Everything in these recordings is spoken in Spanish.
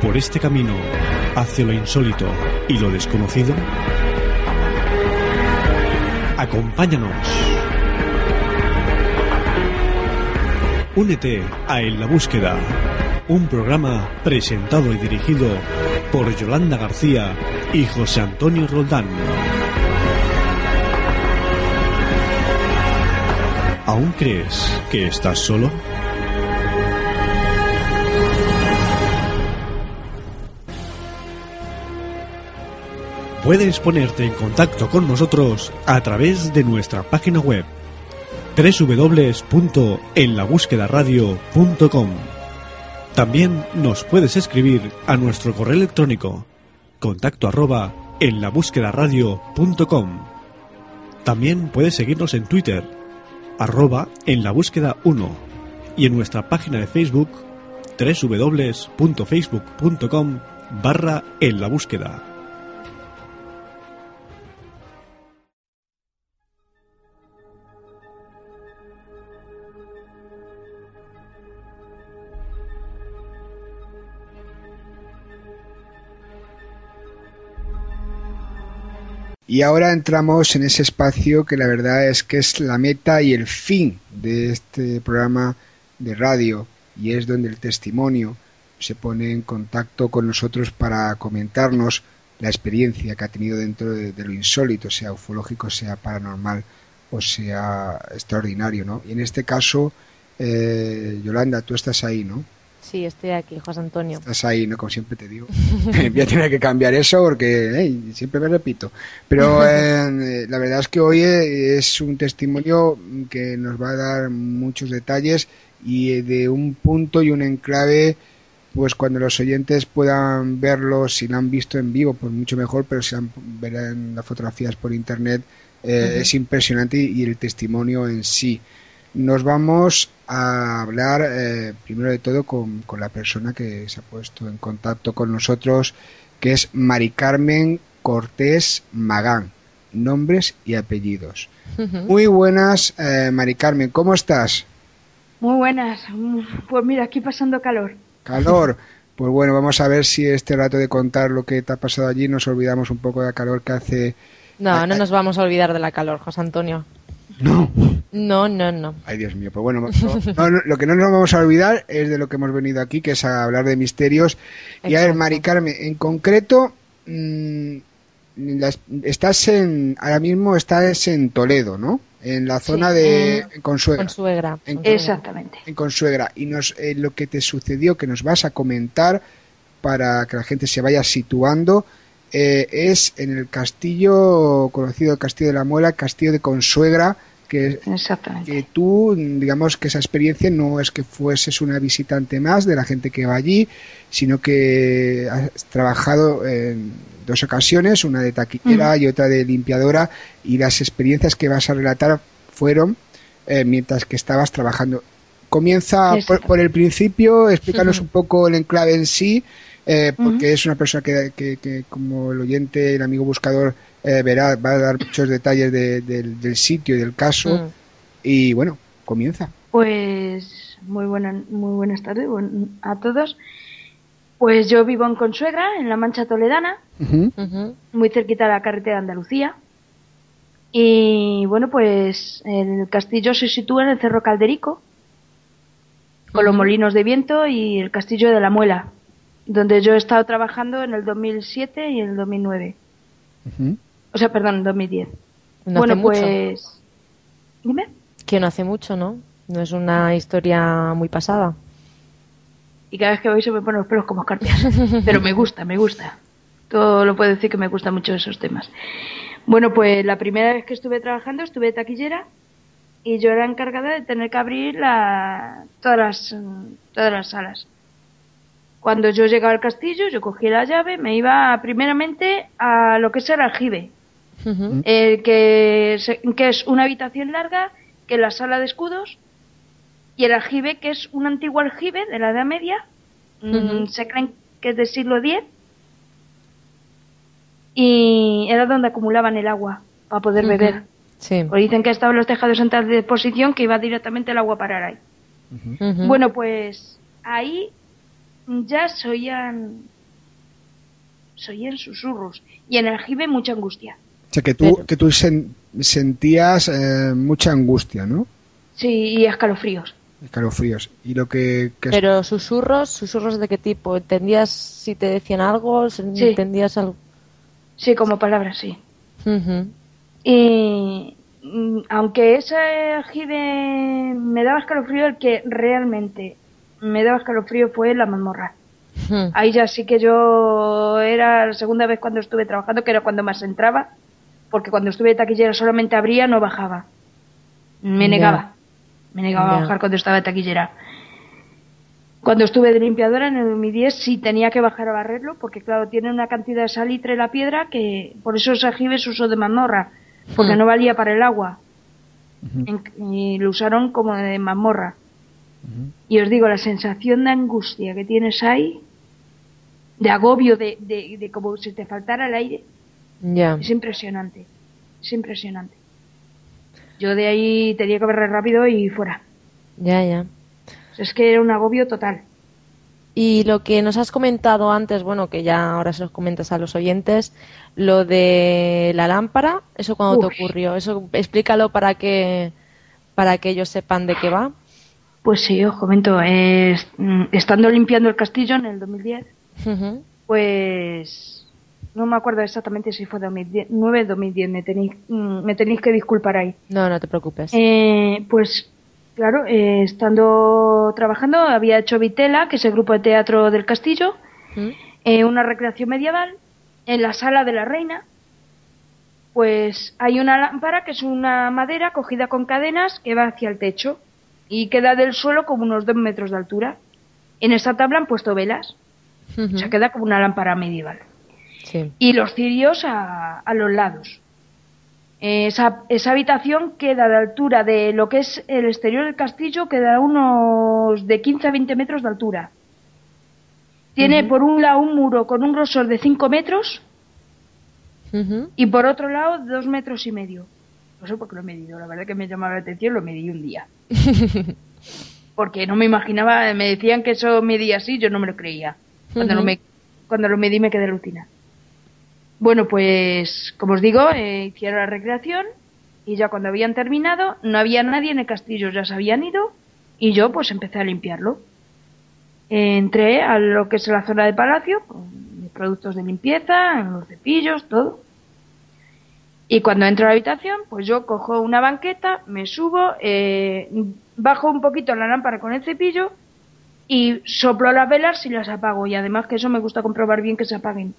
por este camino hacia lo insólito y lo desconocido? Acompáñanos. Únete a En la Búsqueda, un programa presentado y dirigido por Yolanda García y José Antonio Roldán. ¿Aún crees que estás solo? Puedes ponerte en contacto con nosotros a través de nuestra página web www.enlabúsquedaradio.com. También nos puedes escribir a nuestro correo electrónico contacto arroba enlabúsquedaradio.com. También puedes seguirnos en Twitter arroba en la búsqueda 1 y en nuestra página de Facebook www.facebook.com barra en la búsqueda. Y ahora entramos en ese espacio que la verdad es que es la meta y el fin de este programa de radio y es donde el testimonio se pone en contacto con nosotros para comentarnos la experiencia que ha tenido dentro de, lo insólito, sea ufológico, sea paranormal o sea extraordinario, ¿no? Y en este caso, eh, Yolanda, tú estás ahí, ¿no? Sí, estoy aquí, José Antonio. Estás ahí, ¿no? Como siempre te digo. Voy a tener que cambiar eso porque siempre me repito. Pero eh, la verdad es que hoy eh, es un testimonio que nos va a dar muchos detalles y de un punto y un enclave pues cuando los oyentes puedan verlo, si lo han visto en vivo, pues mucho mejor, pero si han, verán las fotografías por internet, eh, es impresionante y el testimonio en sí nos vamos a hablar eh, primero de todo con, la persona que se ha puesto en contacto con nosotros, que es Mari Carmen Cortés Magán, nombres y apellidos. Muy buenas, eh, Mari Carmen, ¿cómo estás? Muy buenas, pues mira, aquí pasando calor. Calor. Pues bueno, vamos a ver si este rato de contar lo que te ha pasado allí nos olvidamos un poco de calor que hace. No, no nos vamos a olvidar de la calor, José Antonio. No. No, no, no. Ay, Dios mío. Pues bueno, lo que no nos vamos a olvidar es de lo que hemos venido aquí, que es a hablar de misterios. Y a ver, Mari Carmen, en concreto, mm, estás en, ahora mismo estás en Toledo, ¿no? En la zona de Consuegra. Consuegra. Exactamente. En Consuegra. Y nos, eh, lo que te sucedió, que nos vas a comentar para que la gente se vaya situando, eh, es en el castillo conocido el Castillo de la Muela, Castillo de Consuegra, que, que tú, digamos que esa experiencia no es que fueses una visitante más de la gente que va allí, sino que has trabajado en dos ocasiones, una de taquillera y otra de limpiadora, y las experiencias que vas a relatar fueron eh, mientras que estabas trabajando. Comienza por, el principio, explícanos un poco el enclave en sí, eh, porque es una persona que, que, como el oyente, el amigo buscador, eh, verá, va a dar muchos detalles del sitio y del caso. Mm. Y bueno, comienza. Pues muy, buena, muy buenas tardes a todos. Pues yo vivo en Consuegra, en la Mancha Toledana, muy cerquita de la carretera de Andalucía. Y bueno, pues el castillo se sitúa en el Cerro Calderico, con los molinos de viento y el castillo de la Muela, donde yo he estado trabajando en el 2007 y en el 2009. O sea, perdón, en 2010. bueno, pues... Dime. Que no hace mucho, ¿no? No es una historia muy pasada. Y cada vez que voy se me ponen los pelos como escarpias. Pero me gusta, me gusta. Todo lo puedo decir que me gustan mucho esos temas. Bueno, pues la primera vez que estuve trabajando estuve de taquillera y yo era encargada de tener que abrir la, todas, las, todas las salas Cuando yo llegaba al castillo, yo cogía la llave, me iba primeramente a lo que es el aljibe, que, es una habitación larga, que es la sala de escudos, y el aljibe, que es un antiguo aljibe de la Edad Media, mm, se creen que es del siglo X, y era donde acumulaban el agua para poder beber. Sí. Pues dicen que estaban los tejados en tal disposición que iba directamente el agua a parar ahí. Bueno, pues ahí ya soían soían susurros y en el jibe mucha angustia. O sea, que tú, que tú sentías eh, mucha angustia, ¿no? Sí, y escalofríos. Escalofríos. Y lo que, Pero susurros, susurros de qué tipo? ¿Entendías si te decían algo? ¿Entendías algo? Sí, como palabras, sí. Y mm, aunque ese aljibe me daba escalofrío, el que realmente me daba escalofrío fue la mazmorra. Hmm. Ahí ya sí que yo era la segunda vez cuando estuve trabajando, que era cuando más entraba, porque cuando estuve de taquillera solamente abría, no bajaba. Me negaba. Me negaba a bajar cuando estaba de taquillera. Cuando estuve de limpiadora en el 2010 sí tenía que bajar a barrerlo, porque claro, tiene una cantidad de salitre la piedra que por eso ese aljibes usó de mazmorra, porque hmm. no valía para el agua. y lo usaron como de mazmorra. Y os digo, la sensación de angustia que tienes ahí, de agobio, de, de, como si te faltara el aire, es impresionante. Es impresionante. Yo de ahí tenía que ver rápido y fuera. Ya, ya. Es que era un agobio total. Y lo que nos has comentado antes, bueno, que ya ahora se los comentas a los oyentes, lo de la lámpara, ¿eso cuando te ocurrió? Eso explícalo para que para que ellos sepan de qué va. Pues sí, os comento, mm, estando limpiando el castillo en el 2010, pues no me acuerdo exactamente si fue 2009 o 2010, me tenéis, mm, me tenéis que disculpar ahí. No, no te preocupes. Eh, pues claro, eh, estando trabajando, había hecho Vitela, que es el grupo de teatro del castillo, eh, una recreación medieval, en la sala de la reina, pues hay una lámpara que es una madera cogida con cadenas que va hacia el techo y queda del suelo como unos dos metros de altura. En esa tabla han puesto velas. O sea, queda como una lámpara medieval. Y los cirios a, los lados. Esa, esa, habitación queda de altura de lo que es el exterior del castillo, queda unos de 15 a 20 metros de altura. Tiene por un lado un muro con un grosor de 5 metros y por otro lado dos metros y medio. Sé por qué lo he medido, la verdad que me llamaba la atención, lo medí un día. Porque no me imaginaba, me decían que eso medía así, yo no me lo creía. Cuando, lo, me, cuando lo medí me quedé rutina. Bueno, pues como os digo, eh, hicieron la recreación y ya cuando habían terminado no había nadie en el castillo, ya se habían ido y yo pues empecé a limpiarlo. entré a lo que es la zona de palacio con mis productos de limpieza, los cepillos, todo. Y cuando entro a la habitación, pues yo cojo una banqueta, me subo, eh, bajo un poquito la lámpara con el cepillo y soplo las velas y las apago. Y además que eso me gusta comprobar bien que se apaguen.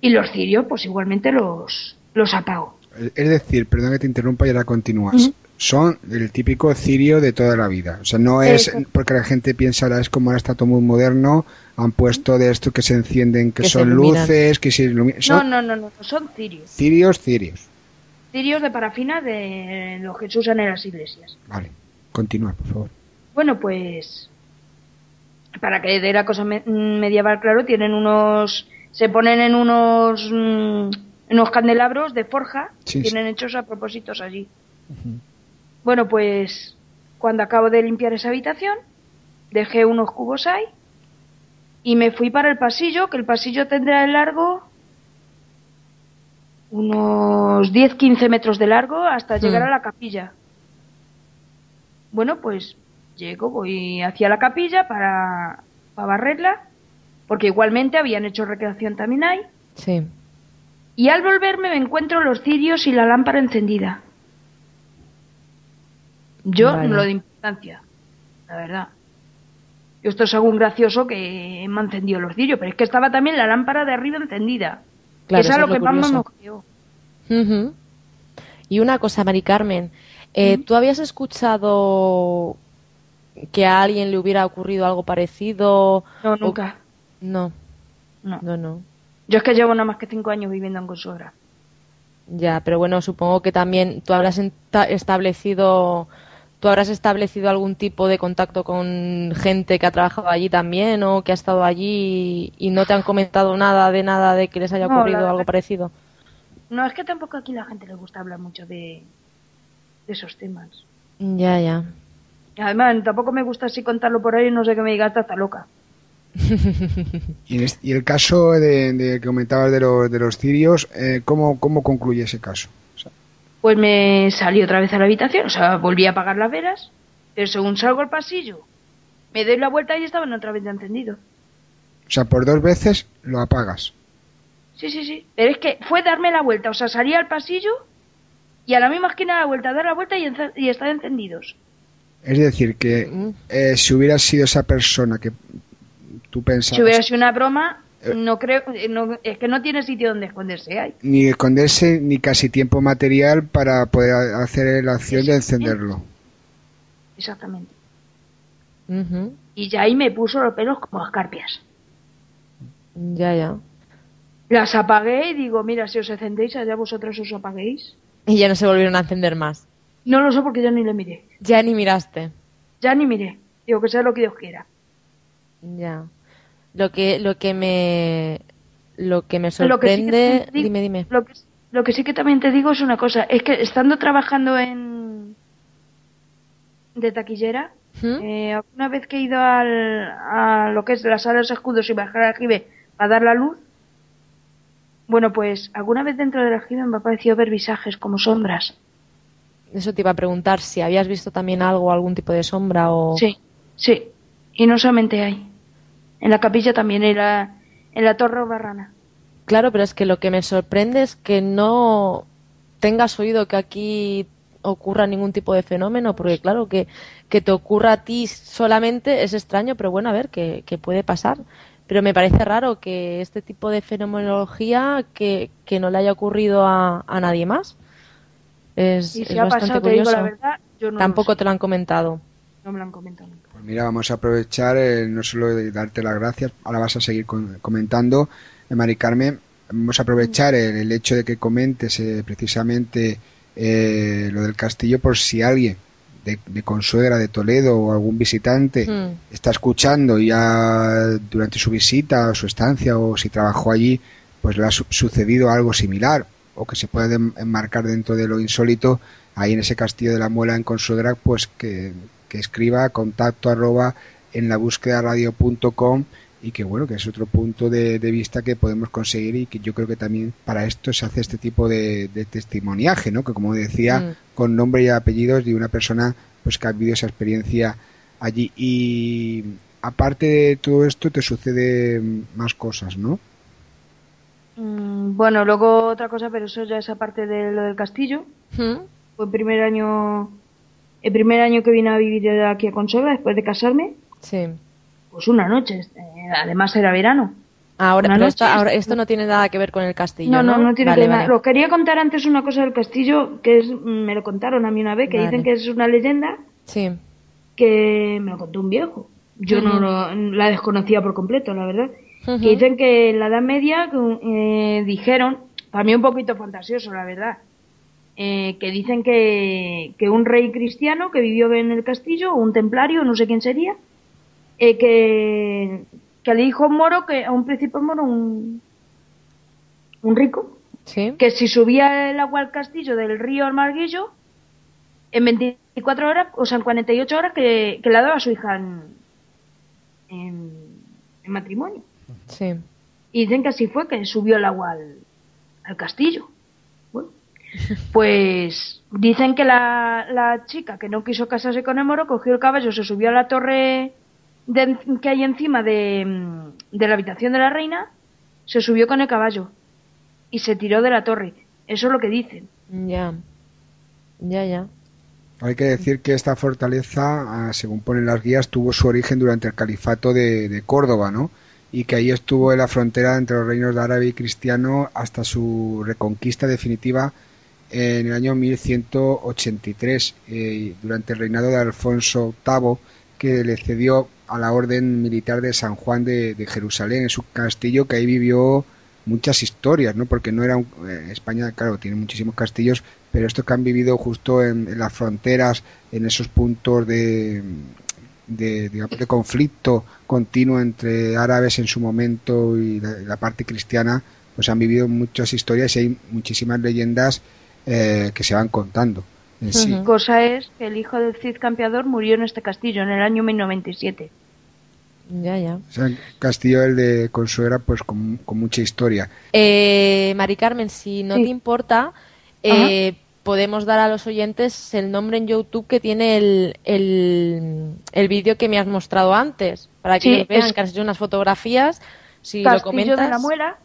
Y los cirios, pues igualmente los, los apago. Es decir, perdón que te interrumpa y ahora continúas son el típico cirio de toda la vida. O sea, no es porque la gente piensa ahora es como ahora está todo muy moderno, han puesto de esto que se encienden, que, son luces, que se iluminan. No, no, no, no, son cirios. Cirios, cirios. Cirios de parafina de los que se usan en las iglesias. Vale, continúa, por favor. Bueno, pues para que dé la cosa medieval, claro, tienen unos, se ponen en unos, mm, en unos candelabros de forja, tienen hechos a propósitos allí. Bueno, pues cuando acabo de limpiar esa habitación, dejé unos cubos ahí y me fui para el pasillo, que el pasillo tendrá de largo unos 10-15 metros de largo hasta hmm. llegar a la capilla. Bueno, pues llego, voy hacia la capilla para, para barrerla, porque igualmente habían hecho recreación también ahí. Sí. Y al volverme me encuentro los cirios y la lámpara encendida. Yo no lo de importancia, la verdad. Esto es algo gracioso que me ha encendido los cirios, pero es que estaba también la lámpara de arriba encendida. Claro, es lo que más me Y una cosa, Mari Carmen, eh, ¿tú habías escuchado que a alguien le hubiera ocurrido algo parecido. No, nunca. No. No. No, no. Yo es que llevo nada más que cinco años viviendo en consuegra. Ya, pero bueno, supongo que también tú habrás establecido tú habrás establecido algún tipo de contacto con gente que ha trabajado allí también o que ha estado allí y, no te han comentado nada de nada de que les haya ocurrido algo parecido. No, es que tampoco aquí la gente le gusta hablar mucho de, de esos temas. Ya, ya. Además, tampoco me gusta así contarlo por ahí, no sé qué me digas, está loca. y, el caso de, que comentabas de los, de los cirios, eh, ¿cómo, ¿cómo concluye ese caso? Pues me salí otra vez a la habitación, o sea, volví a apagar las velas, pero según salgo al pasillo, me doy la vuelta y estaban otra vez encendido. O sea, por dos veces lo apagas. Sí, sí, sí. Pero es que fue darme la vuelta, o sea, salí al pasillo y a la misma esquina de la vuelta, dar la vuelta y, y están encendidos. Es decir, que mm. eh, si hubiera sido esa persona que tú pensabas... Si hubiera sido una broma. No creo, eh, es que no tiene sitio donde esconderse. Hay. Ni esconderse ni casi tiempo material para poder hacer la acción de encenderlo. Exactamente. Y ya ahí me puso los pelos como escarpias. Ya, ya. Las apagué y digo, mira, si os encendéis, allá vosotros os apaguéis. Y ya no se volvieron a encender más. No lo sé porque ya ni le miré. Ya ni miraste. Ya ni miré. Digo que sea lo que Dios quiera. Ya. Lo que, lo que me, lo que me sorprende, dime, dime. Lo que, lo que sí que también te digo es una cosa, es que estando trabajando en de taquillera, ¿Mm? eh, alguna vez que he ido al, a lo que es las salas escudos y bajar al aljibe para dar la luz, bueno, pues alguna vez dentro del aljibe me ha parecido ver visajes como sombras. Eso te iba a preguntar si habías visto también algo, algún tipo de sombra o... Sí, sí. Y no solamente hay. En la capilla también, en la, en la torre barrana. Claro, pero es que lo que me sorprende es que no tengas oído que aquí ocurra ningún tipo de fenómeno, porque claro, que, que te ocurra a ti solamente es extraño, pero bueno, a ver, que, puede pasar. Pero me parece raro que este tipo de fenomenología que, que no le haya ocurrido a, a nadie más. Es, bastante curioso. Tampoco te lo han comentado. No me lo han comentado nunca. Mira, vamos a aprovechar eh, no solo de darte las gracias, ahora vas a seguir comentando, eh, Mari Carmen, vamos a aprovechar el, hecho de que comentes eh, precisamente lo del castillo por si alguien de, Consuegra, de Toledo o algún visitante hmm. está escuchando ya durante su visita o su estancia o si trabajó allí, pues le ha sucedido algo similar o que se puede enmarcar dentro de lo insólito ahí en ese castillo de la muela en Consuegra, pues que, que escriba contacto arroba en la búsqueda radio.com y que bueno, que es otro punto de, vista que podemos conseguir y que yo creo que también para esto se hace este tipo de, testimoniaje, ¿no? Que como decía, mm. con nombre y apellidos de una persona pues que ha vivido esa experiencia allí y aparte de todo esto te sucede más cosas, ¿no? Mm, bueno, luego otra cosa, pero eso ya es aparte de lo del castillo. ¿Mm? Fue el primer año el primer año que vine a vivir aquí a Consuegra, después de casarme, sí. pues una noche, eh, además era verano. Ahora, pero ahora, esto no tiene nada que ver con el castillo. No, no, no, tiene nada. Lo quería contar antes una cosa del castillo, que es, me lo contaron a mí una vez, que dicen que es una leyenda. Sí. Que me lo contó un viejo. Yo no la desconocía por completo, la verdad. Que dicen que en la Edad Media eh, dijeron, para mí un poquito fantasioso, la verdad, eh, que dicen que, que, un rey cristiano que vivió en el castillo, un templario, no sé quién sería, eh, que, que le dijo a un moro, que, a un príncipe moro, un, un rico, que si subía el agua al castillo del río al Marguillo, en 24 horas, o sea, en 48 horas, que, que la daba a su hija en, en, matrimonio. Sí. Y dicen que así fue, que subió el agua al castillo. Pues dicen que la, la, chica que no quiso casarse con el moro cogió el caballo, se subió a la torre que hay encima de, de la habitación de la reina, se subió con el caballo y se tiró de la torre. Eso es lo que dicen. Ya, ya, ya. Hay que decir que esta fortaleza, ah, según ponen las guías, tuvo su origen durante el califato de, de Córdoba, ¿no? Y que ahí estuvo en la frontera entre los reinos de árabe y cristiano hasta su reconquista definitiva en el año 1183, eh, durante el reinado de Alfonso VIII, que le cedió a la orden militar de San Juan de, Jerusalén, en su castillo que ahí vivió muchas historias, ¿no? Porque no era eh, España, claro, tiene muchísimos castillos, pero estos que han vivido justo en, las fronteras, en esos puntos de, de, de conflicto continuo entre árabes en su momento y la, parte cristiana, pues han vivido muchas historias y hay muchísimas leyendas eh, que se van contando. Cosa es que el hijo del Cid Campeador murió en este castillo en el año 1097. Ya, ya. O sea, castillo el de Consuera, pues con, mucha historia. Eh, Mari Carmen, si no te importa, eh, podemos dar a los oyentes el nombre en YouTube que tiene el, el, vídeo que me has mostrado antes, para que vean que has hecho unas fotografías. Si Castillo lo comentas... de la Muela,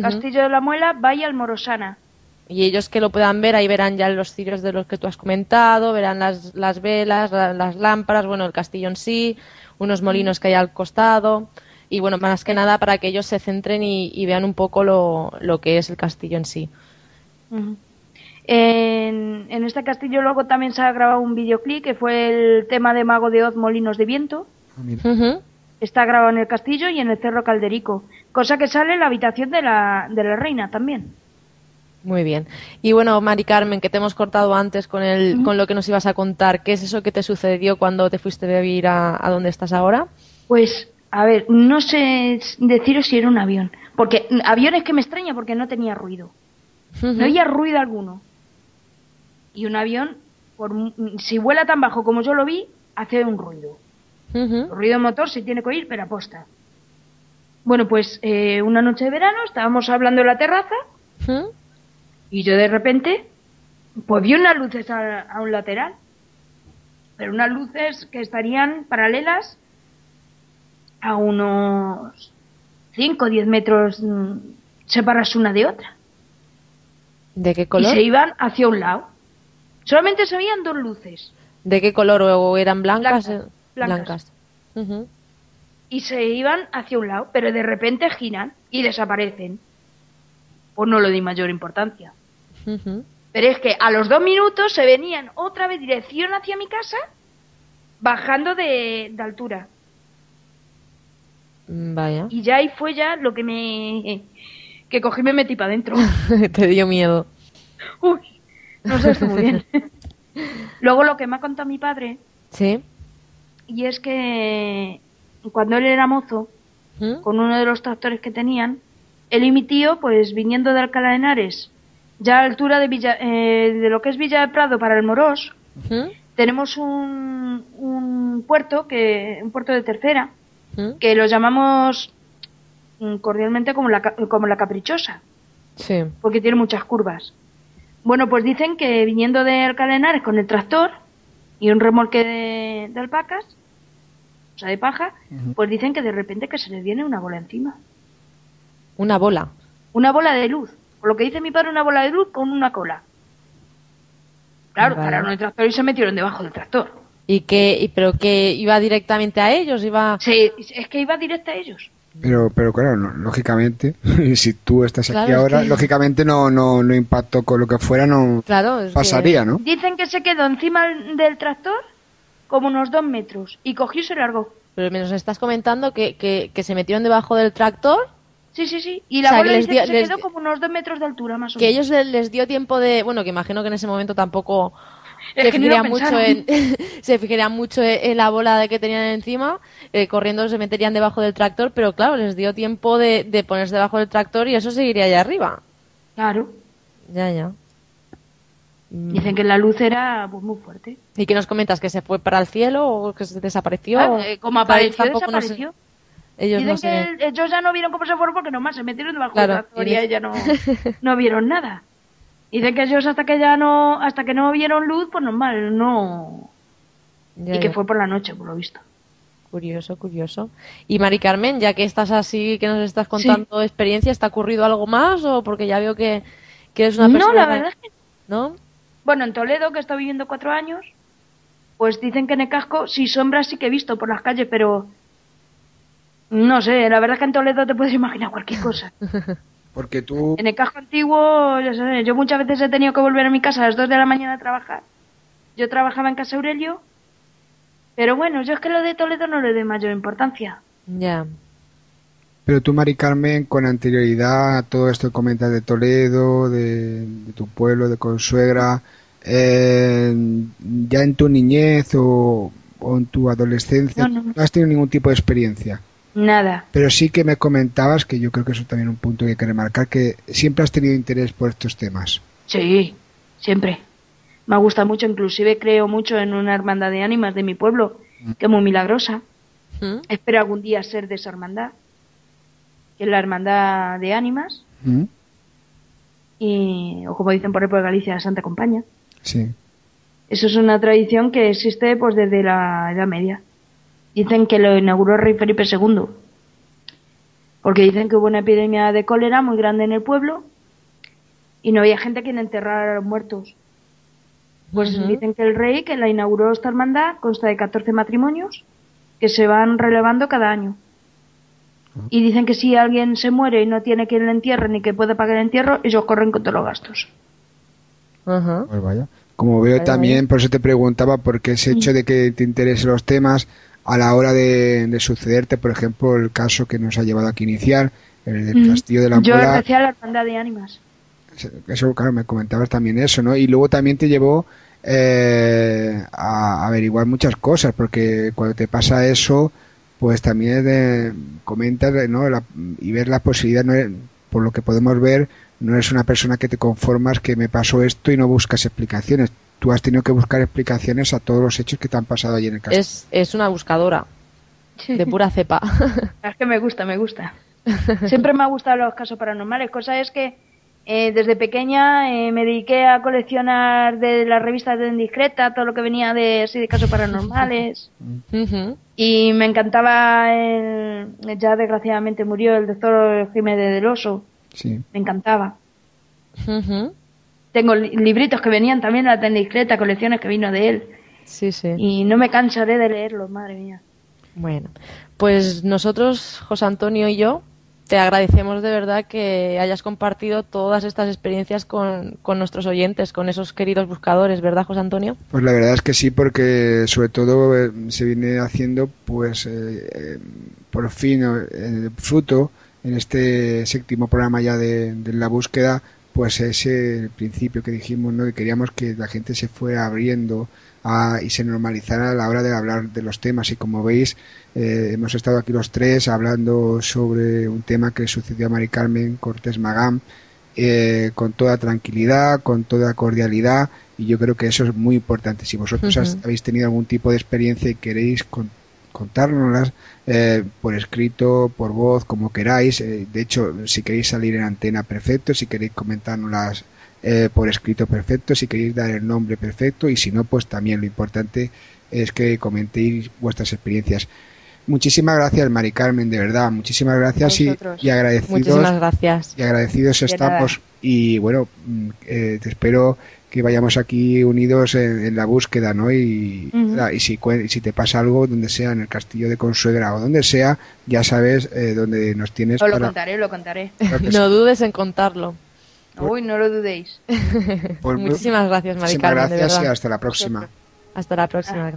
Castillo de la Muela, Valle Almorosana. Y ellos que lo puedan ver, ahí verán ya los cirios de los que tú has comentado, verán las, las velas, las lámparas, bueno, el castillo en sí, unos molinos que hay al costado. Y bueno, más que nada para que ellos se centren y, vean un poco lo, lo, que es el castillo en sí. en, en, este castillo luego también se ha grabado un videoclip que fue el tema de Mago de Oz Molinos de Viento. Ah, Está grabado en el castillo y en el Cerro Calderico, cosa que sale en la habitación de la, de la reina también. Muy bien. Y bueno, Mari Carmen, que te hemos cortado antes con, el, con lo que nos ibas a contar, ¿qué es eso que te sucedió cuando te fuiste a vivir a, donde estás ahora? Pues, a ver, no sé deciros si era un avión. Porque aviones que me extraña porque no tenía ruido. No había ruido alguno. Y un avión, por, si vuela tan bajo como yo lo vi, hace un ruido. ruido motor se tiene que oír, pero aposta. Bueno, pues eh, una noche de verano estábamos hablando en la terraza y yo de repente, pues vi unas luces a, un lateral, pero unas luces que estarían paralelas a unos 5 o 10 metros mm, separadas una de otra. ¿De qué color? Y se iban hacia un lado. Solamente se veían dos luces. ¿De qué color? ¿O eran blancas? Blancas. Y se iban hacia un lado, pero de repente giran y desaparecen. Pues no lo di mayor importancia. Pero es que a los dos minutos se venían otra vez dirección hacia mi casa, bajando de, altura. Mm, vaya. Y ya ahí fue ya lo que me... que cogí y me metí para adentro. Te dio miedo. Uy, no sé, muy bien. Luego lo que me ha contado mi padre. Sí. Y es que cuando él era mozo, ¿Mm? con uno de los tractores que tenían, él y mi tío, pues viniendo de Alcalá de Henares ya a la altura de, Villa, eh, de lo que es Villa de Prado para el Morós, tenemos un, un, puerto, que, un puerto de tercera, que lo llamamos mm, cordialmente como la, como la caprichosa, sí. porque tiene muchas curvas. Bueno, pues dicen que viniendo de Alcalenares con el tractor y un remolque de, alpacas, o sea, de paja, pues dicen que de repente que se les viene una bola encima. ¿Una bola? Una bola de luz. Por lo que dice mi padre, una bola de luz con una cola. Claro, pararon el tractor y se metieron debajo del tractor. ¿Y qué? ¿Pero que iba directamente a ellos? iba Sí, es que iba directo a ellos. Pero, pero claro, lógicamente, si tú estás aquí ahora, lógicamente no, no, no impacto con lo que fuera, no pasaría, ¿no? Dicen que se quedó encima del tractor como unos dos metros y cogió y se largó. Pero me nos estás comentando que, que, que se metieron debajo del tractor Sí, sí, sí. Y la bola les se quedó como unos dos metros de altura más o menos. Que ellos les, dio tiempo de... Bueno, que imagino que en ese momento tampoco se, fijarían mucho en, se fijarían mucho en la bola de que tenían encima, eh, corriendo se meterían debajo del tractor, pero claro, les dio tiempo de, de ponerse debajo del tractor y eso seguiría allá arriba. Claro. Ya, ya. Dicen que la luz era pues, muy fuerte. ¿Y qué nos comentas? ¿Que se fue para el cielo o que se desapareció? Ah, eh, como apareció, desapareció. Ellos Dicen que ellos ya no vieron cómo se fueron porque nomás se metieron debajo de la historia y ya no, no vieron nada. Y Dicen que ellos hasta que ya no, hasta que no vieron luz, pues normal, no. y que fue por la noche, por lo visto. Curioso, curioso. Y Mari Carmen, ya que estás así, que nos estás contando experiencia, ¿está ocurrido algo más o porque ya veo que, que eres una persona... No, la verdad que... ¿No? Bueno, en Toledo, que he estado viviendo cuatro años, pues dicen que en el casco sí sombras sí que he visto por las calles, pero no sé, la verdad es que en Toledo te puedes imaginar cualquier cosa. Porque tú... En el casco antiguo, yo, sé, yo muchas veces he tenido que volver a mi casa a las 2 de la mañana a trabajar. Yo trabajaba en Casa Aurelio Pero bueno, yo es que lo de Toledo no le doy mayor importancia. Ya. Pero tú, Mari Carmen, con anterioridad a todo esto que comentas de Toledo, de, tu pueblo, de Consuegra, eh, ya en tu niñez o, en tu adolescencia, no, has tenido ningún tipo de experiencia. Nada. Pero sí que me comentabas, que yo creo que eso también es un punto que hay que remarcar, que siempre has tenido interés por estos temas. Sí, siempre. Me gusta mucho, inclusive creo mucho en una hermandad de ánimas de mi pueblo, mm. que es muy milagrosa. ¿Mm? Espero algún día ser de esa hermandad, que es la hermandad de ánimas. ¿Mm? Y, o como dicen por ahí por Galicia, la Santa Compañía. Sí. Eso es una tradición que existe pues desde la Edad Media. Dicen que lo inauguró el rey Felipe II. Porque dicen que hubo una epidemia de cólera muy grande en el pueblo y no había gente quien enterrar a los muertos. Pues dicen que el rey que la inauguró esta hermandad consta de 14 matrimonios que se van relevando cada año. Y dicen que si alguien se muere y no tiene quien le entierre ni que pueda pagar el entierro, ellos corren con todos los gastos. Pues vaya. Como veo también, por eso te preguntaba, porque ese hecho de que te interesen los temas, a la hora de, sucederte, por ejemplo, el caso que nos ha llevado aquí a iniciar, el del castillo de la Yo empecé a la hermandad de ánimas. Eso, claro, me comentabas también eso, ¿no? Y luego también te llevó eh, a averiguar muchas cosas, porque cuando te pasa eso, pues también eh, comentas, ¿no? y ver la posibilidad, ¿no? por lo que podemos ver, no eres una persona que te conformas que me pasó esto y no buscas explicaciones tú has tenido que buscar explicaciones a todos los hechos que te han pasado allí en el castillo. Es, es una buscadora de pura cepa. es que me gusta, me gusta. Siempre me han gustado los casos paranormales. Cosa es que eh, desde pequeña eh, me dediqué a coleccionar de las revistas de Indiscreta todo lo que venía de, así, de casos paranormales. y me encantaba, el, ya desgraciadamente murió el doctor Jiménez del Oso. Sí. Me encantaba. Tengo libritos que venían también a la discreta, colecciones que vino de él. Sí, sí. Y no me cansaré de leerlos, madre mía. Bueno, pues nosotros, José Antonio y yo, te agradecemos de verdad que hayas compartido todas estas experiencias con, nuestros oyentes, con esos queridos buscadores, ¿verdad, José Antonio? Pues la verdad es que sí, porque sobre todo eh, se viene haciendo, pues, eh, eh, por fin, el fruto en este séptimo programa ya de la búsqueda pues ese principio que dijimos, ¿no? Que queríamos que la gente se fuera abriendo y se normalizara a la hora de hablar de los temas. Y como veis, eh, hemos estado aquí los tres hablando sobre un tema que sucedió a Mari Carmen Cortés Magán eh, con toda tranquilidad, con toda cordialidad. Y yo creo que eso es muy importante. Si vosotros habéis tenido algún tipo de experiencia y queréis contárnoslas eh, por escrito, por voz, como queráis. Eh, de hecho, si queréis salir en antena, perfecto. Si queréis comentárnoslas eh, por escrito, perfecto. Si queréis dar el nombre, perfecto. Y si no, pues también lo importante es que comentéis vuestras experiencias. Muchísimas gracias, Mari Carmen, de verdad. Muchísimas gracias y, y, agradecidos. gracias. Y agradecidos estamos. Y bueno, mm, te espero que vayamos aquí unidos en, la búsqueda, ¿no? Y, y, si, si te pasa algo, donde sea, en el castillo de Consuegra o donde sea, ya sabes eh, dónde nos tienes. lo contaré, lo contaré. no dudes en contarlo. Uy, no lo dudéis. Pues muchísimas gracias, Muchísimas gracias y hasta la próxima. Hasta la próxima.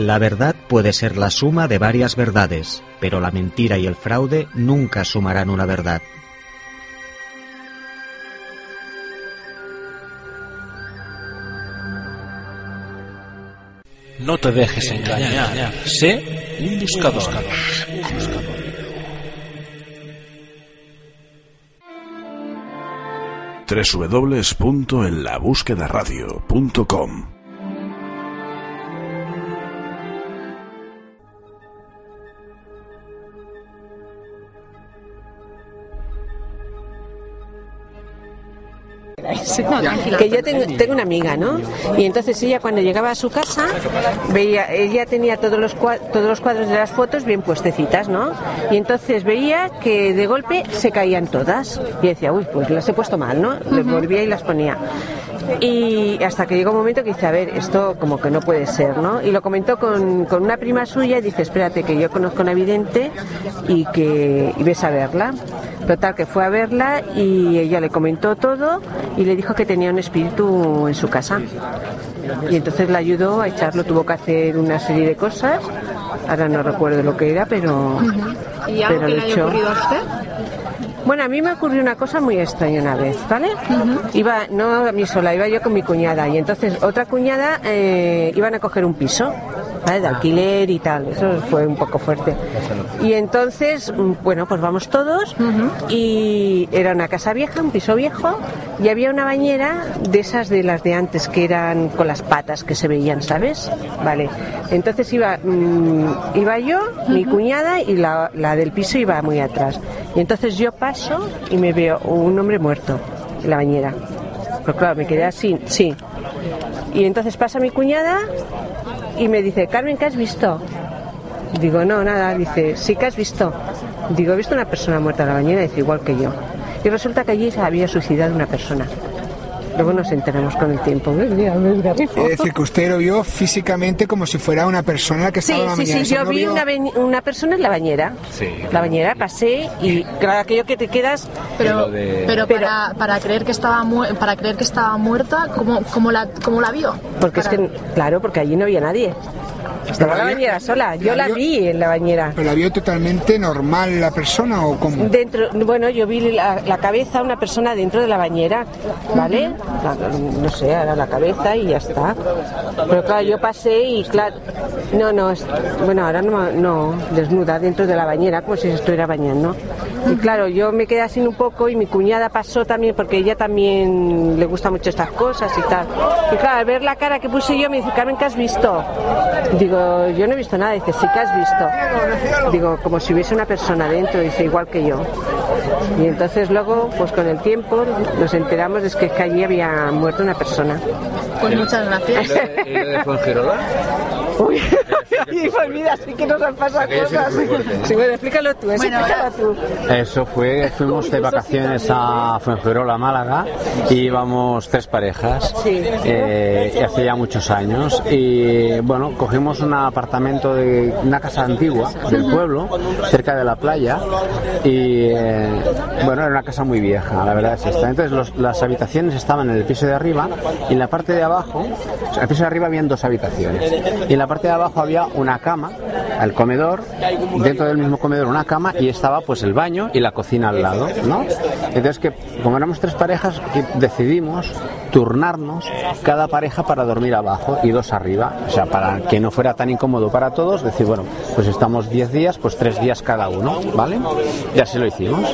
La verdad puede ser la suma de varias verdades, pero la mentira y el fraude nunca sumarán una verdad. No te dejes engañar, sé un buscador. www.enlabúsquedaradio.com que yo tengo, tengo, una amiga, ¿no? Y entonces ella cuando llegaba a su casa veía, ella tenía todos los todos los cuadros de las fotos bien puestecitas, ¿no? Y entonces veía que de golpe se caían todas y decía, uy, pues las he puesto mal, ¿no? Le volvía y las ponía. Y hasta que llegó un momento que dice, a ver, esto como que no puede ser, ¿no? Y lo comentó con, con una prima suya y dice, espérate, que yo conozco una vidente y que y ves a verla. Total, que fue a verla y ella le comentó todo y le dijo que tenía un espíritu en su casa. Y entonces la ayudó a echarlo, tuvo que hacer una serie de cosas. Ahora no recuerdo lo que era, pero. ¿Y algo que le haya ocurrido a usted? Bueno, a mí me ocurrió una cosa muy extraña una vez, ¿vale? Iba, no a mí sola, iba yo con mi cuñada y entonces otra cuñada eh, iban a coger un piso de alquiler y tal. Eso fue un poco fuerte. Y entonces, mm, bueno, pues vamos todos y era una casa vieja, un piso viejo y había una bañera de esas de las de antes que eran con las patas que se veían, ¿sabes? Vale. Entonces iba, mm, iba yo, mi cuñada y la, la del piso iba muy atrás. Y entonces yo paso y me veo un hombre muerto en la bañera. Pero claro, me quedé así, sí. Y entonces pasa mi cuñada y me dice, Carmen, ¿qué has visto? Digo, no, nada. Dice, sí que has visto. Digo, he visto una persona muerta en la bañera, dice, igual que yo. Y resulta que allí se había suicidado una persona. Luego nos enteramos con el tiempo. Es decir, que usted lo vio físicamente como si fuera una persona que estaba en la bañera. Sí, sí, yo vi una, una, persona en la bañera. Sí. La bañera, pasé y claro, aquello que te quedas... Pero, pero, para, para, creer que estaba para creer que estaba muerta, ¿cómo, cómo, la, cómo la vio? Porque es que, claro, porque allí no había nadie. Estaba la bañera sola, yo la, vi en la bañera. ¿Pero la vio totalmente normal la persona o cómo? Dentro, bueno, yo vi la, la cabeza una persona dentro de la bañera, ¿vale? no sé, era la cabeza y ya está. Pero claro, yo pasé y claro, no, no, bueno, ahora no, no, desnuda dentro de la bañera, como si se estuviera bañando. Y claro, yo me quedé así un poco y mi cuñada pasó también porque ella también le gusta mucho estas cosas y tal. Y claro, al ver la cara que puse yo me dice, Carmen, ¿qué has visto? Digo, yo no he visto nada. Dice, sí que has visto. Digo, como si hubiese una persona dentro, dice, igual que yo. Y entonces luego, pues con el tiempo, nos enteramos de que, que allí había muerto una persona. Pues muchas gracias. ¿Y de, de Fuengirola? Uy, y pues mira, sí que nos han pasado cosas. Sí, bueno, explícalo tú, eso, explícalo tú. Eso fue, fuimos de vacaciones a Fuengirola, Málaga, y íbamos tres parejas, eh, hace ya muchos años, y bueno, cogimos un apartamento de una casa antigua del pueblo, cerca de la playa, y eh, bueno, era una casa muy vieja, la verdad es esta. Entonces las habitaciones estaban en el piso de arriba, y en la parte de abajo, en el piso de arriba habían dos habitaciones, y en la parte de abajo había una cama, el comedor, dentro del mismo comedor una cama y estaba pues el baño y la cocina al lado, ¿no? Entonces que como éramos tres parejas decidimos turnarnos cada pareja para dormir abajo y dos arriba, o sea, para que no fuera tan incómodo para todos, decir, bueno, pues estamos diez días, pues tres días cada uno, ¿vale? Y así lo hicimos.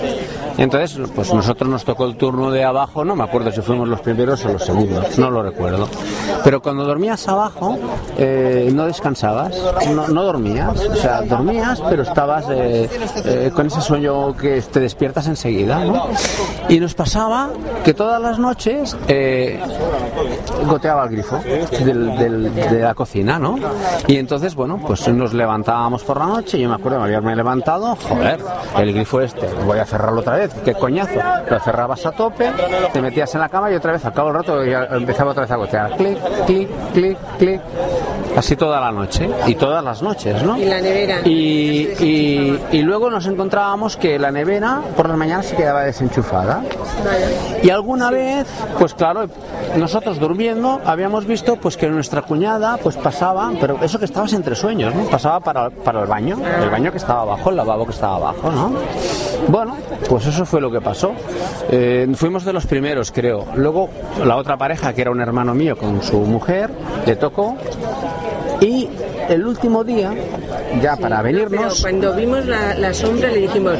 Entonces, pues nosotros nos tocó el turno de abajo, no me acuerdo si fuimos los primeros o los segundos, no lo recuerdo. Pero cuando dormías abajo, eh, no descansabas, no, dormías, o sea, dormías, pero estabas eh, eh, con ese sueño que te despiertas enseguida, ¿no? Y nos pasaba que todas las noches goteaba el grifo de la cocina, ¿no? Y entonces, bueno, pues nos levantábamos por la noche, yo me acuerdo de haberme levantado, joder, el grifo este, voy a cerrarlo otra vez qué coñazo. Lo cerrabas a tope, te metías en la cama y otra vez al cabo del rato ya empezaba otra vez a gotear. Clic, clic, clic, clic. Así toda la noche y todas las noches, ¿no? Y la nevera. Y, y, luego nos encontrábamos que la nevera por las mañanas se quedaba desenchufada. Y alguna vez, pues claro, nosotros durmiendo habíamos visto pues que nuestra cuñada pues pasaba, pero eso que estabas entre sueños, ¿no? Pasaba para, para el baño, el baño que estaba abajo, el lavabo que estaba abajo, ¿no? Bueno, pues eso fue lo que pasó. Eh, fuimos de los primeros, creo. Luego la otra pareja, que era un hermano mío con su mujer, le tocó. Y el último día, ya para venirnos. cuando vimos la, sombra le dijimos,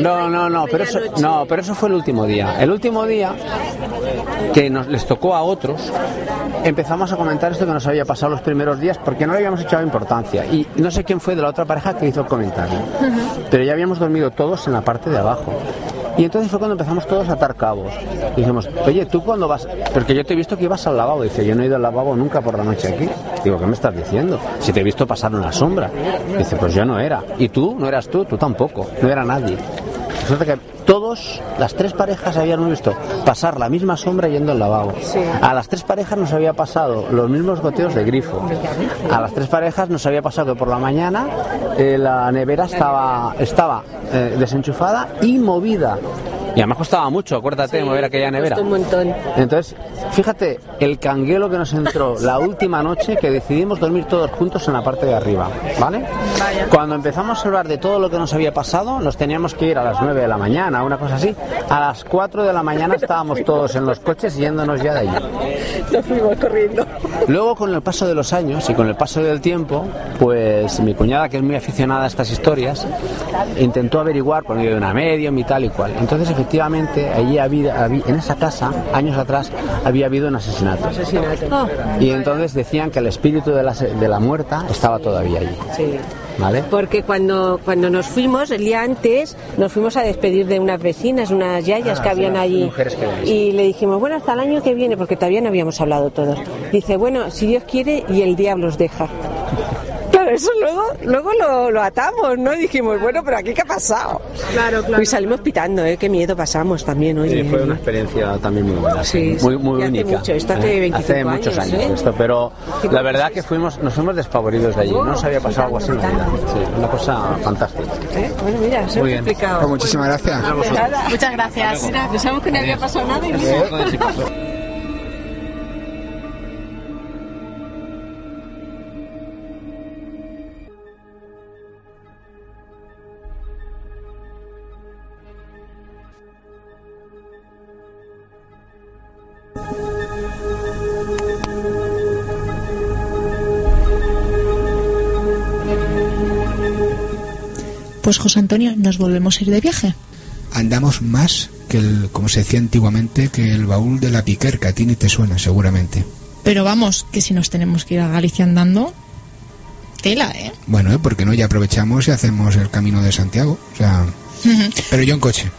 No, no, no, pero eso, no, pero eso fue el último día. El último día que nos les tocó a otros, empezamos a comentar esto que nos había pasado los primeros días porque no le habíamos echado importancia. Y no sé quién fue de la otra pareja que hizo el comentario. Pero ya habíamos dormido todos en la parte de abajo. Y entonces fue cuando empezamos todos a atar cabos. Y dijimos, oye, ¿tú cuando vas? Porque yo te he visto que ibas al lavabo. Dice, yo no he ido al lavabo nunca por la noche aquí. Digo, ¿qué me estás diciendo? Si te he visto pasar una sombra. Dice, pues yo no era. Y tú, no eras tú, tú tampoco. No era nadie. Resulta que todos, las tres parejas habían visto pasar la misma sombra yendo al lavabo. A las tres parejas nos había pasado los mismos goteos de grifo. A las tres parejas nos había pasado que por la mañana eh, la nevera estaba, estaba eh, desenchufada y movida. Y además costaba mucho, acuérdate de mover aquella nevera. Un montón. Entonces, fíjate el canguelo que nos entró la última noche que decidimos dormir todos juntos en la parte de arriba, ¿vale? Cuando empezamos a hablar de todo lo que nos había pasado, nos teníamos que ir a las 9 de la mañana, una cosa así. A las 4 de la mañana estábamos todos en los coches yéndonos ya de allí. Nos fuimos corriendo. Luego, con el paso de los años y con el paso del tiempo, pues mi cuñada, que es muy aficionada a estas historias, intentó averiguar por medio de una medium y tal y cual. Entonces, efectivamente, allí había, había- en esa casa, años atrás, había habido un asesinato. Asesinato. Y entonces decían que el espíritu de la, de la muerta estaba todavía allí. Sí. ¿Vale? Porque cuando, cuando nos fuimos, el día antes, nos fuimos a despedir de unas vecinas, unas yayas Ah, que habían allí. que. Y le dijimos, bueno, hasta el año que viene, porque todavía no habíamos hablado todos. Dice, bueno, si Dios quiere y el diablo os deja. Claro, eso luego, luego lo, lo atamos, ¿no? Y dijimos, bueno, pero aquí qué ha pasado. Claro, claro. Y salimos pitando, ¿eh? Qué miedo pasamos también, oye. Sí, fue una experiencia también muy buena, Sí, muy, muy hace única. mucho, esto hace ¿eh? 25 Hace muchos años, años ¿eh? esto, pero la verdad que fuimos, nos fuimos despavoridos de allí. No nos había pasado algo así en la vida. Sí, una cosa fantástica. ¿Eh? Bueno, mira, se Muy bien. explicado. Pues muchísimas gracias. Muchas gracias. Mira, pensamos que no había pasado nada y mira. Pues José Antonio, nos volvemos a ir de viaje. Andamos más que el, como se decía antiguamente, que el baúl de la piquerca. A ti ni te suena, seguramente. Pero vamos, que si nos tenemos que ir a Galicia andando, tela, ¿eh? Bueno, ¿eh? porque no ya aprovechamos y hacemos el camino de Santiago. O sea, pero yo en coche.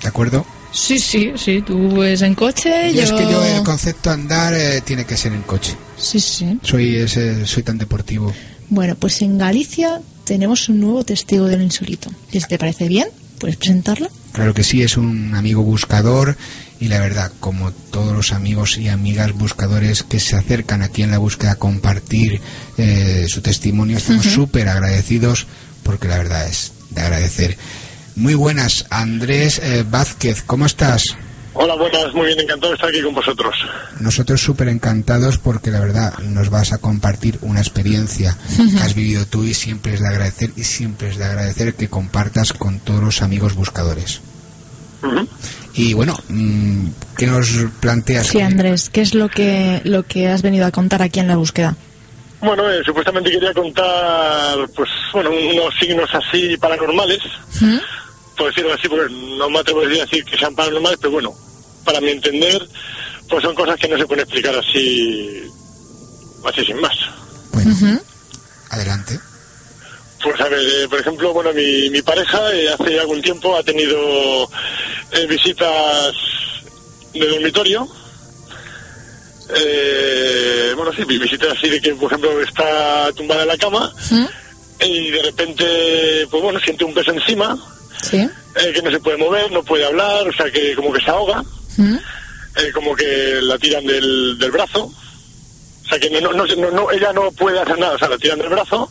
¿De acuerdo? Sí, sí, sí, tú es en coche, Y yo... es que yo el concepto andar eh, tiene que ser en coche. Sí, sí. Soy ese, soy tan deportivo. Bueno, pues en Galicia tenemos un nuevo testigo del insólito. Si te parece bien, puedes presentarlo. Claro que sí, es un amigo buscador y la verdad, como todos los amigos y amigas buscadores que se acercan aquí en la búsqueda a compartir eh, su testimonio, estamos súper agradecidos porque la verdad es de agradecer. Muy buenas, Andrés eh, Vázquez, ¿cómo estás? Hola, buenas, muy bien, encantado de estar aquí con vosotros. Nosotros súper encantados porque la verdad nos vas a compartir una experiencia que has vivido tú y siempre es de agradecer y siempre es de agradecer que compartas con todos los amigos buscadores. Y bueno, mm, ¿qué nos planteas? Sí, Andrés, ¿qué es lo que, lo que has venido a contar aquí en la búsqueda? Bueno, eh, supuestamente quería contar, pues, bueno, unos signos así paranormales, por decirlo así, porque no me atrevo a decir que sean paranormales, pero bueno, para mi entender, pues son cosas que no se pueden explicar así, así sin más. Adelante. Pues a ver, eh, por ejemplo, bueno, mi, mi pareja eh, hace algún tiempo ha tenido eh, visitas de dormitorio. Eh, bueno, sí, visitas así de que, por ejemplo, está tumbada en la cama y de repente, pues bueno, siente un peso encima, Sí. eh, que no se puede mover, no puede hablar, o sea, que como que se ahoga, eh, como que la tiran del, del brazo. O sea, que no, no, no, no- no- ella no puede hacer nada, o sea, la tiran del brazo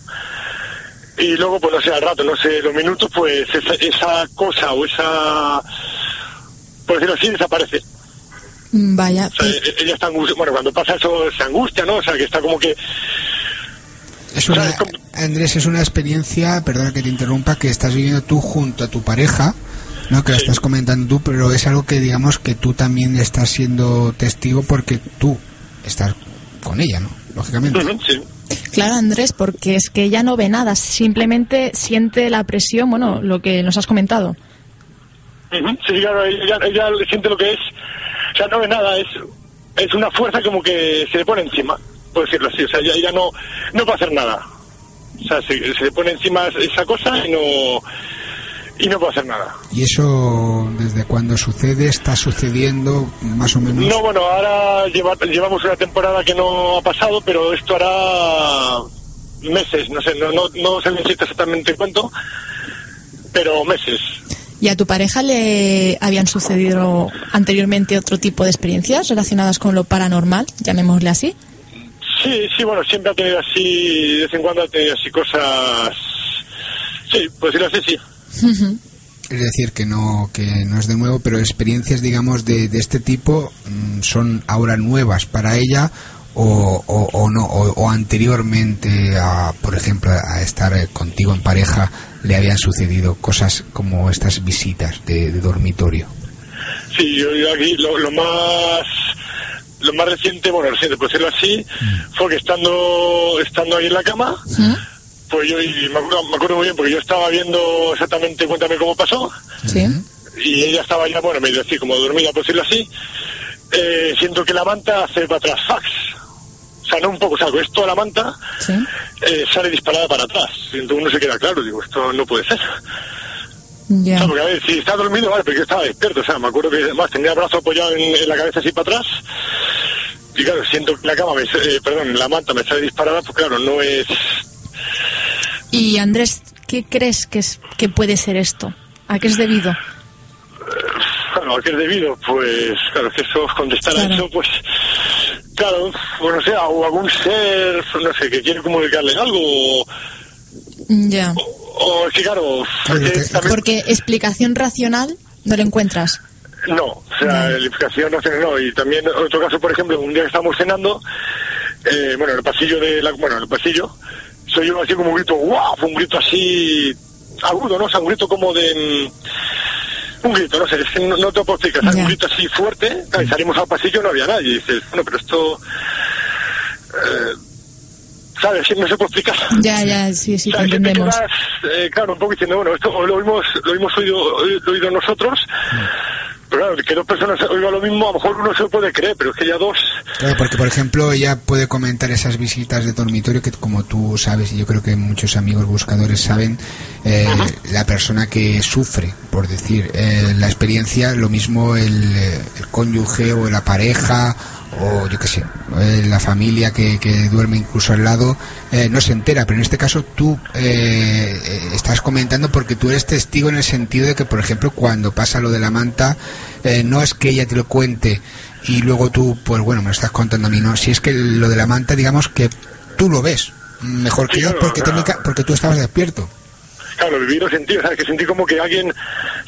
y luego, pues no sé, al rato, no sé, los minutos, pues esa, esa cosa o esa, por decirlo así, desaparece. Vaya, O sea, e- ella está angustia, bueno, cuando pasa eso se angustia, ¿no? O sea, que está como que, Es una, Andrés, es una experiencia, perdona que te interrumpa, que estás viviendo tú junto a tu pareja, ¿no? Que la estás comentando tú, pero es algo que digamos que tú también estás siendo testigo porque tú estás con ella, ¿no? Lógicamente. sí. Claro, Andrés, porque es que ella no ve nada, simplemente siente la presión, bueno, lo que nos has comentado. Sí, claro, ella, ella siente lo que es, o sea, no ve nada, es, es una fuerza como que se le pone encima, por decirlo así, o sea, ella, ella no, no puede hacer nada. O sea, se, se le pone encima esa cosa y no, y no puedo hacer nada. ¿Y eso desde cuándo sucede? ¿Está sucediendo más o menos? No, bueno, ahora llevamos una temporada que no ha pasado, pero esto hará meses, no sé, no, no, no sé exactamente cuánto, pero meses. ¿Y a tu pareja le habían sucedido anteriormente otro tipo de experiencias relacionadas con lo paranormal, llamémosle así? Sí, sí, bueno, siempre ha tenido así, de vez en cuando ha tenido así cosas... Sí, pues decirlo así, sí. Es decir, que no, que no es de nuevo, pero experiencias, digamos, de, de este tipo mm, son ahora nuevas para ella o, o, no, o, anteriormente, a, por ejemplo, a estar contigo en pareja, le habían sucedido cosas como estas visitas de, dormitorio. Sí, yo, aquí lo, más lo más reciente, bueno, reciente, por decirlo así, mm. fue que estando estando ahí en la cama, pues yo me acuerdo, me acuerdo, muy bien porque yo estaba viendo exactamente, cuéntame cómo pasó. Sí. Y ella estaba ya, bueno, me decía como dormida, por decirlo así. Eh, siento que la manta hace para atrás, fax. O sea, no un poco, o sea, con esto la manta eh, sale disparada para atrás. Y entonces uno se queda claro, digo, esto no puede ser. Ya. porque a ver, si está dormido, vale, pero yo estaba despierto, o sea, me acuerdo que además tenía el brazo apoyado en, la cabeza así para atrás. Y claro, siento que la cama, me, eh, perdón, la manta me sale disparada, pues claro, no es y Andrés, ¿qué crees que, es, que puede ser esto? ¿A qué es debido? Bueno, ¿a qué es debido? Pues, claro, que eso, contestar a eso, pues, claro, pues no sé, o algún ser, no sé, que quiere comunicarle algo. Ya. O, es que, claro, porque, explicación racional no la encuentras. No, o sea, la explicación racional no. Y también, otro caso, por ejemplo, un día que estábamos cenando, eh, bueno, en el pasillo de la, bueno, en el pasillo, se oyó así como un grito, ¡guau! un grito así agudo, ¿no? O sea, un grito como de... Mm, un grito, no sé, es que no, te puedo explicar, un grito así fuerte, y salimos al pasillo no había nadie, y dices, bueno, pero esto... Eh, ¿Sabes? No se puede explicar. Ya, ya, sí, sí, entendemos. Eh, claro, un poco diciendo, bueno, esto lo hemos, lo hemos oído, lo oído nosotros, pero claro, que dos personas oigan lo mismo, a lo mejor uno se lo puede creer, pero es que ya dos... Claro, porque por ejemplo ella puede comentar esas visitas de dormitorio que como tú sabes, y yo creo que muchos amigos buscadores saben, eh, la persona que sufre, por decir, eh, la experiencia, lo mismo el, el cónyuge o la pareja o yo qué sé, eh, la familia que, que, duerme incluso al lado eh, no se entera, pero en este caso tú eh, estás comentando porque tú eres testigo en el sentido de que, por ejemplo, cuando pasa lo de la manta, no es que ella te lo cuente y luego tú, pues bueno, me lo estás contando a mí, no, si es que lo de la manta, digamos que tú lo ves mejor que yo porque, técnica, porque tú estabas despierto claro, viví lo sentí, ¿sabes? Que sentí como que alguien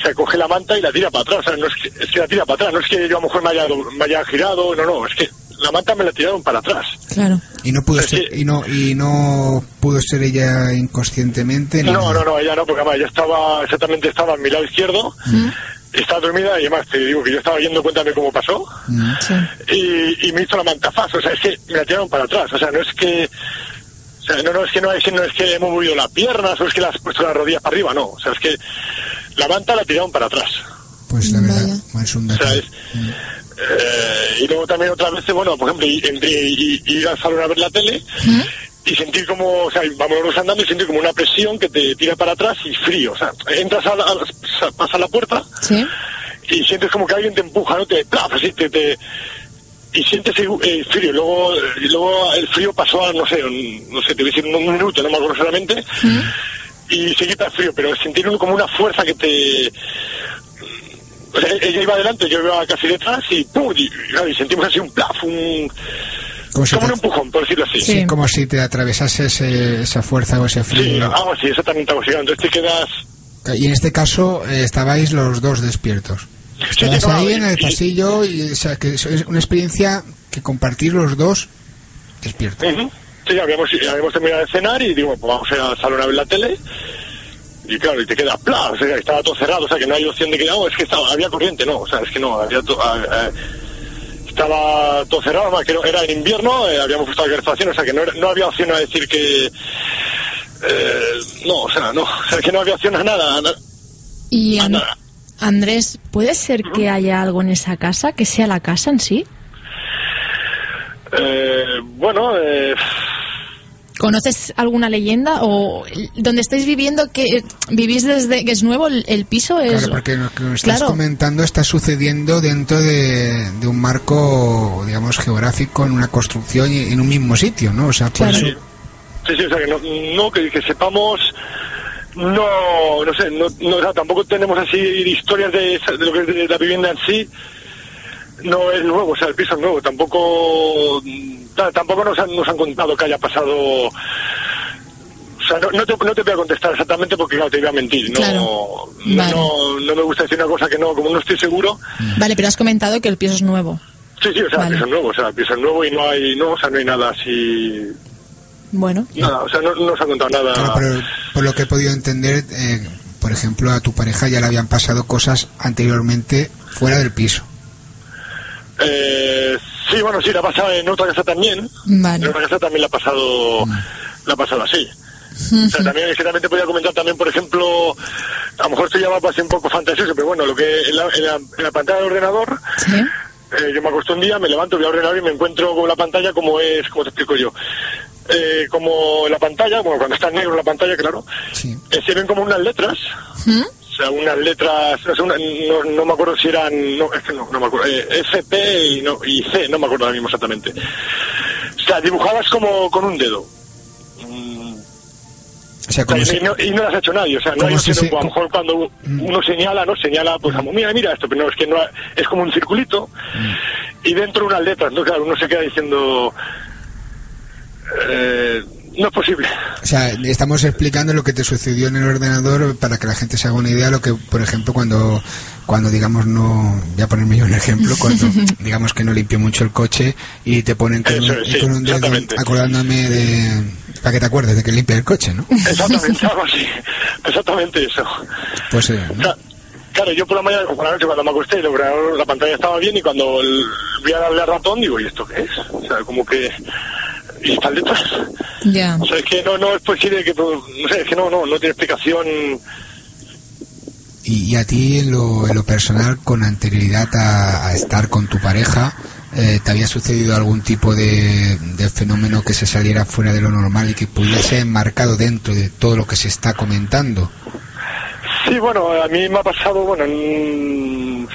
se coge la manta y la tira para atrás, No es que, es que la tira para atrás, no es que yo a lo mejor me haya, me haya girado, no, no, es que la manta me la tiraron para atrás. Claro. Y no pudo ser, y no y no pudo ser ella inconscientemente. No, no, no, ella no, porque además ella estaba exactamente estaba a mi lado izquierdo. Estaba dormida y además te digo que yo estaba yendo, cuéntame cómo pasó. y, y, me hizo la manta fácil, o sea, es que me la tiraron para atrás, o sea, no es que no, no, es que no, es, no es que hemos movido las piernas o es que las has puesto las rodillas para arriba, no. O sea, es que la manta la tiraron para atrás. Pues la verdad, es un dato. eh, y luego también otras veces, bueno, por ejemplo, entré y, ir al salón a ver la tele y sentir como, o sea, vamos andando y sentir como una presión que te tira para atrás y frío. O sea, entras a la, a, la puerta y sientes como que alguien te empuja, ¿no? Te, así, te, te y sientes frío. Luego, luego el frío pasó a, no sé, no sé, te voy a decir un minuto, no me acuerdo solamente, y se quita el frío, pero sentir como una fuerza que te... O sea, ella iba adelante, yo iba casi detrás y ¡pum! Y, sentimos así un plaf, un... Como, un empujón, por decirlo así. Sí, como si te atravesases esa fuerza o ese frío. Sí, algo así, exactamente algo así. Entonces te quedas... Y en este caso eh, estabais los dos despiertos. Estabas ahí en el pasillo y o sea, que es una experiencia que compartir los dos despiertos. Sí, habíamos, habíamos terminado de cenar y digo, pues vamos a ir al salón a ver la tele. Y claro, y te queda pla, o sea, estaba todo cerrado, o sea, que no hay opción de que, no, es que estaba, había corriente, no, o sea, es que no, había estaba todo cerrado, que era en invierno, eh, habíamos puesto la calefacción, o sea, que no, no había opción a decir que, eh, no, o sea, no, o sea, que no había opción a nada. A, y nada. Andrés, ¿puede ser que haya algo en esa casa, que sea la casa en sí? Eh, bueno, eh, ¿Conoces alguna leyenda o donde estáis viviendo que vivís desde que es nuevo el, piso? Es... Claro, porque lo que nos estás comentando está sucediendo dentro de, un marco, digamos, geográfico, en una construcción y en un mismo sitio, ¿no? O sea, por eso... Sí, sí, o sea, que no, que, sepamos no, no sé, no, tampoco tenemos así historias de, de, lo que es de la vivienda en sí, no es nuevo, o sea, el piso es nuevo, tampoco tampoco nos han, nos han contado que haya pasado o sea, no, te, no te voy a contestar exactamente porque no te voy a mentir. No, no, no, me gusta decir una cosa que no, como no estoy seguro. Vale, pero has comentado que el piso es nuevo. Sí, sí, o sea, el piso es nuevo, o sea, el piso es nuevo y no hay, no, o sea, no hay nada así. Bueno. Nada, o sea, no, no se ha contado nada. Claro, pero por lo que he podido entender, eh, por ejemplo, a tu pareja ya le habían pasado cosas anteriormente fuera del piso. Eh, sí, bueno, sí, la ha pasado en otra casa también. En otra casa también la ha pasado, la ha pasado así. O sea, también, también podía comentar también, por ejemplo, a lo mejor esto ya va a ser un poco fantasioso, pero bueno, lo que en la, en la, pantalla del ordenador, eh, yo me acuesto un día, me levanto, voy al ordenador y me encuentro con la pantalla como es, como te explico yo. Eh, como la pantalla, bueno, cuando está en negro la pantalla, claro, eh, se ven como unas letras sea, unas letras, no, no, me acuerdo si eran, no, es que no, no me acuerdo, eh, FP y, no, y C, no me acuerdo ahora mismo exactamente. O sea, dibujadas como con un dedo. O sea, y, no, y, no, las ha hecho nadie, o sea, no hay si a lo mejor cuando mm. uno señala, no señala, pues mira, mira esto, pero no, es que no, es como un circulito mm. y dentro unas letras, ¿no? Claro, uno se queda diciendo, eh, no es posible. O sea, estamos explicando lo que te sucedió en el ordenador para que la gente se haga una idea lo que, por ejemplo, cuando cuando digamos no voy a ponerme yo un ejemplo cuando digamos que no limpio mucho el coche y te ponen con, un, dedo acordándome de para que te acuerdes de que limpia el coche no exactamente algo así. Exactamente eso. Pues eh, claro, yo por la mañana por la noche cuando me acosté la pantalla estaba bien y cuando voy a darle al ratón digo y esto qué es o sea como que y están letras. Ya. O sea, es que no, no es posible que, no sé, es que no, no, no tiene explicación. Y, a ti, en lo, en lo personal, con anterioridad a, estar con tu pareja, eh, ¿te había sucedido algún tipo de, de, fenómeno que se saliera fuera de lo normal y que pudiese enmarcado dentro de todo lo que se está comentando? Sí, bueno, a mí me ha pasado, bueno, en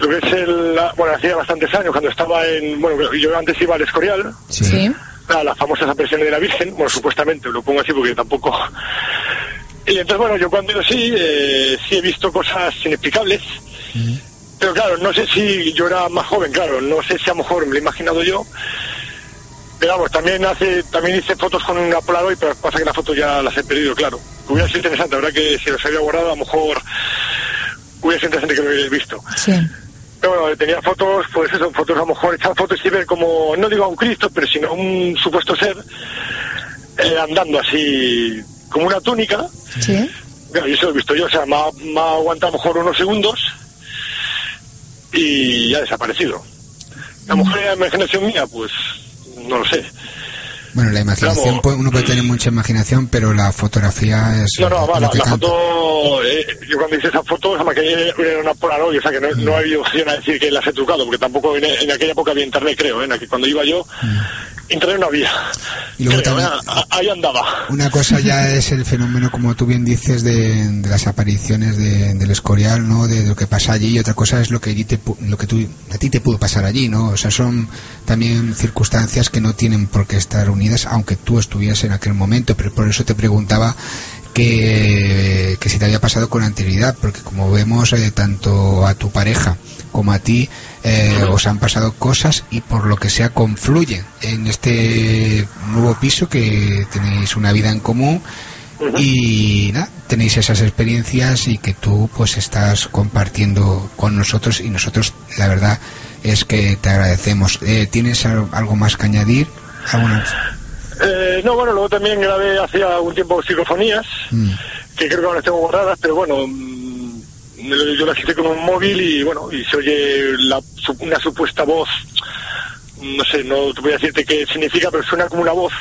lo que es el, bueno, hacía bastantes años, cuando estaba en, bueno, yo antes iba al Escorial. Sí las famosas apariciones de la Virgen, bueno, supuestamente, lo pongo así porque tampoco... Y entonces, bueno, yo cuando sí, eh, sí he visto cosas inexplicables, pero claro, no sé si yo era más joven, claro, no sé si a lo mejor me lo he imaginado yo, pero vamos, también hace, también hice fotos con un Polaroid, pero pasa que las fotos ya las he perdido, claro. Hubiera sido interesante, la verdad que si los había guardado, a lo mejor hubiera sido interesante que lo hubierais visto. Sí. Bueno, tenía fotos, pues eso, fotos a lo mejor echar fotos y ver como, no digo a un Cristo, pero sino a un supuesto ser eh, andando así como una túnica. Sí. Bueno, y eso lo he visto yo, o sea, me ha, me ha aguantado a lo mejor unos segundos y ha desaparecido. La mujer la imaginación mía, pues no lo sé. Bueno, la imaginación, uno puede tener mucha imaginación, pero la fotografía es. No, no, va, la, foto. Eh, yo cuando hice esa foto, se que era una Polaroid, o sea que no, no ha habido opción a decir que las he trucado, porque tampoco en, aquella época había internet, creo, ¿eh? cuando iba yo. Mm. Internet no había. Y luego también, ahí andaba. Una cosa ya es el fenómeno, como tú bien dices, de, las apariciones del Escorial, ¿no? De lo que pasa allí. Y otra cosa es lo que, te, lo que tú, a ti te pudo pasar allí, ¿no? O sea, son también circunstancias que no tienen por qué estar unidas, aunque tú estuvieras en aquel momento. Pero por eso te preguntaba que, que si te había pasado con anterioridad, porque como vemos, eh, tanto a tu pareja como a ti, eh, os han pasado cosas y por lo que sea confluyen en este nuevo piso que tenéis una vida en común y nada, tenéis esas experiencias y que tú pues estás compartiendo con nosotros y nosotros la verdad es que te agradecemos. Eh, ¿Tienes algo más que añadir? Eh, no, bueno, luego también grabé hace algún tiempo psicofonías, mm. que creo que ahora las tengo borradas, pero bueno, yo la hice con un móvil y bueno, y se oye una supuesta voz, no sé, no te voy a decirte qué significa, pero suena como una voz.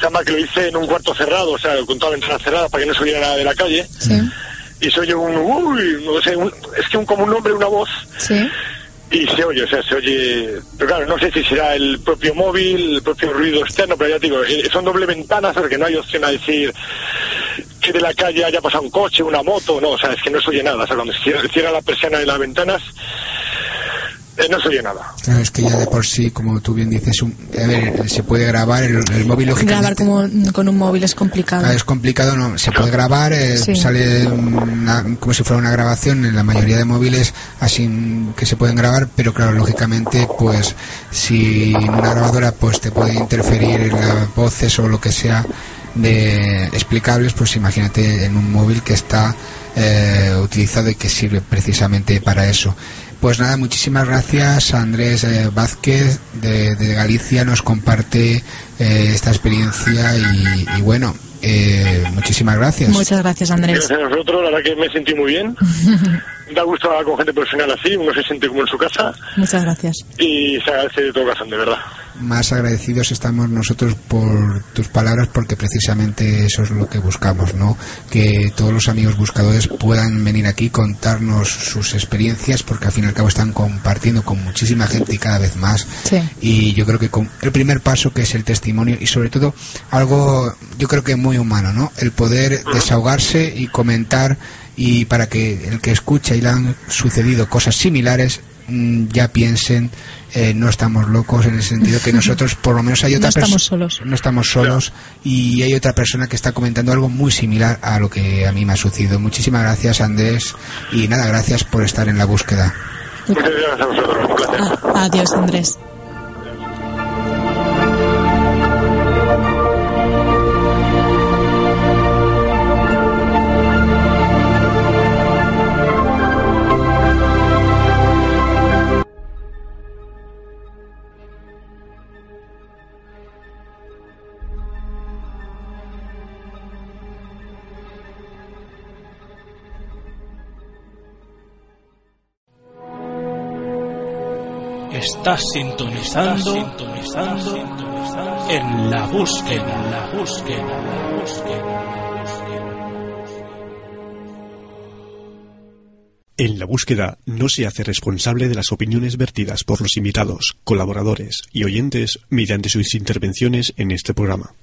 Llama que lo hice en un cuarto cerrado, o sea, con toda la ventana cerrada para que no se oyera nada de la calle. Sí. Y se oye un, uy, no sé, es que un, como un nombre, una voz. Sí. y se oye, o sea, se oye, pero claro, no sé si será el propio móvil, el propio ruido externo, pero ya te digo, eh, son doble ventanas porque no hay opción a decir que de la calle haya pasado un coche, una moto, no, o sea, es que no se oye nada, o sea, cuando se cierra la persiana de las ventanas, eh, no se oye nada. Claro, es que ya de por sí, como tú bien dices, a ver, se puede grabar el, móvil lógicamente. Grabar como, con un móvil es complicado. Ah, es complicado, no. Se puede grabar, eh, sale como si fuera una grabación en la mayoría de móviles, así que se pueden grabar, pero claro, lógicamente, pues si una grabadora pues te puede interferir en las voces o lo que sea de explicables, pues imagínate en un móvil que está eh, utilizado y que sirve precisamente para eso. Pues nada, muchísimas gracias Andrés eh, Vázquez de, Galicia, nos comparte eh, esta experiencia y, bueno, eh, muchísimas gracias. Muchas gracias Andrés. Gracias a nosotros, la verdad que me sentí muy bien. da gusto hablar con gente profesional así, uno se siente como en su casa. Muchas gracias. Y se agradece de todo corazón, de verdad más agradecidos estamos nosotros por tus palabras porque precisamente eso es lo que buscamos, ¿no? Que todos los amigos buscadores puedan venir aquí contarnos sus experiencias porque al fin y al cabo están compartiendo con muchísima gente y cada vez más. Y yo creo que con el primer paso que es el testimonio y sobre todo algo yo creo que muy humano, ¿no? El poder desahogarse y comentar y para que el que escucha y le han sucedido cosas similares ya piensen eh, no estamos locos en el sentido que nosotros por lo menos hay otra persona no estamos solos. no estamos solos y hay otra persona que está comentando algo muy similar a lo que a mí me ha sucedido. Muchísimas gracias Andrés y nada gracias por estar en la búsqueda. Ah, adiós Andrés Estás sintonizando, sintonizando, en la búsqueda, la búsqueda, la búsqueda. En la búsqueda no se hace responsable de las opiniones vertidas por los invitados, colaboradores y oyentes mediante sus intervenciones en este programa.